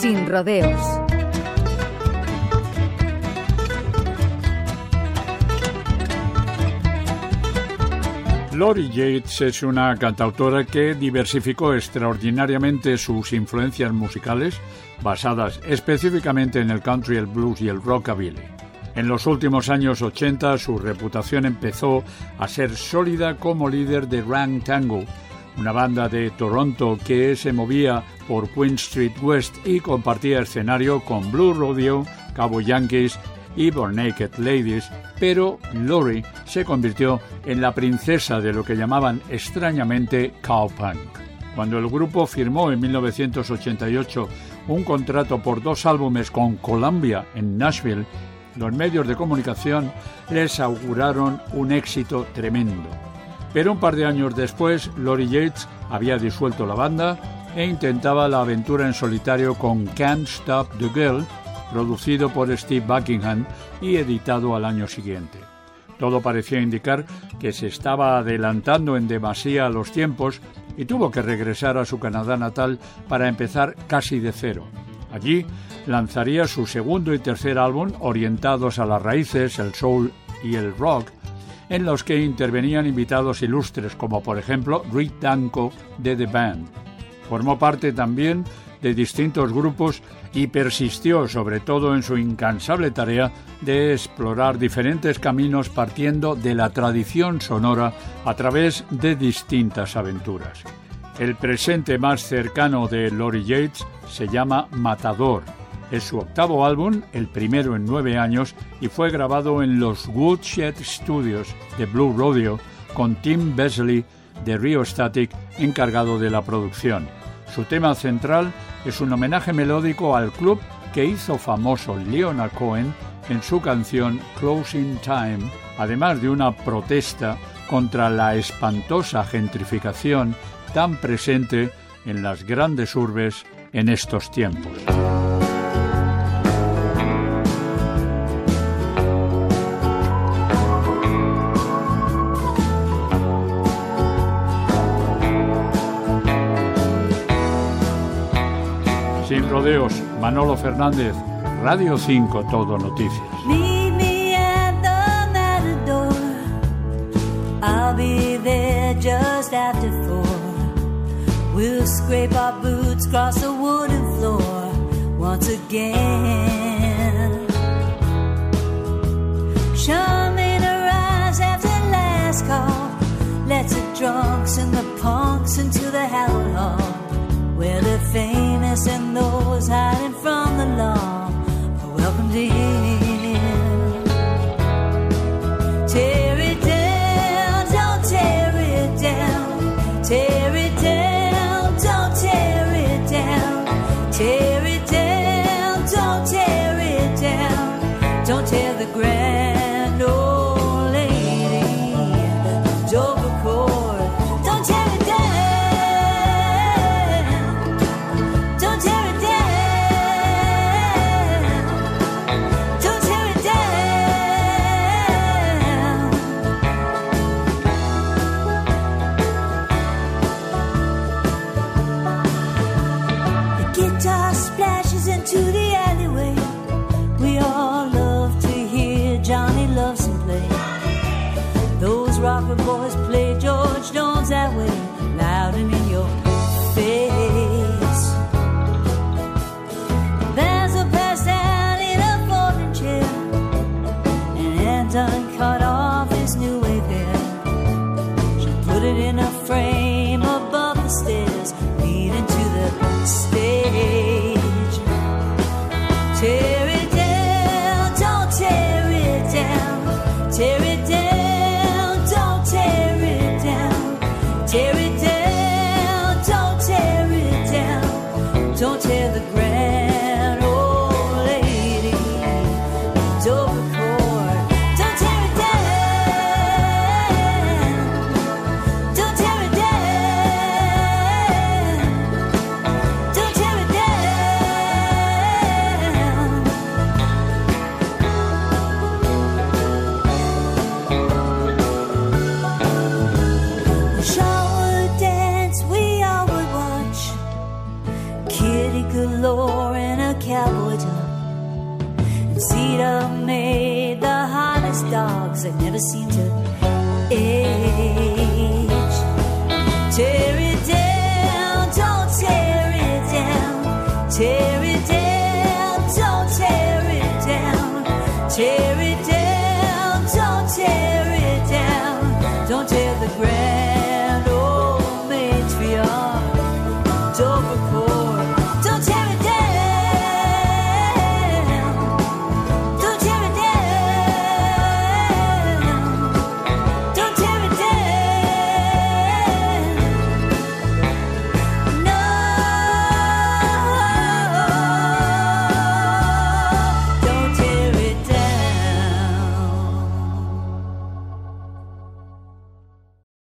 Sin rodeos. Lori Yates es una cantautora que diversificó extraordinariamente sus influencias musicales, basadas específicamente en el country, el blues y el rockabilly. En los últimos años 80 su reputación empezó a ser sólida como líder de Rang Tango, una banda de Toronto que se movía por Queen Street West y compartía escenario con Blue Rodeo, Cabo Yankees y Naked Ladies, pero Lori se convirtió en la princesa de lo que llamaban extrañamente cowpunk. Cuando el grupo firmó en 1988 un contrato por dos álbumes con Columbia en Nashville, los medios de comunicación les auguraron un éxito tremendo. Pero un par de años después, Lori Yates había disuelto la banda e intentaba la aventura en solitario con Can't Stop the Girl, producido por Steve Buckingham y editado al año siguiente. Todo parecía indicar que se estaba adelantando en demasía a los tiempos y tuvo que regresar a su Canadá natal para empezar casi de cero. Allí lanzaría su segundo y tercer álbum orientados a las raíces, el soul y el rock, en los que intervenían invitados ilustres como por ejemplo Rick Danko de The Band. Formó parte también de distintos grupos y persistió sobre todo en su incansable tarea de explorar diferentes caminos partiendo de la tradición sonora a través de distintas aventuras. El presente más cercano de Lori Yates se llama Matador. Es su octavo álbum, el primero en nueve años, y fue grabado en los Woodshed Studios de Blue Rodeo con Tim Besley de Rio Static encargado de la producción. Su tema central es un homenaje melódico al club que hizo famoso Leonard Cohen en su canción Closing Time, además de una protesta contra la espantosa gentrificación tan presente en las grandes urbes en estos tiempos. Rodeos, Manolo Fernández, Radio 5 Todo Noticias. We'll scrape our boots across the wooden floor once again. Don't tear the grand rock and boys play George Jones. every day. galore in a cowboy top. And Cedar made the hottest dogs I've never seen to age.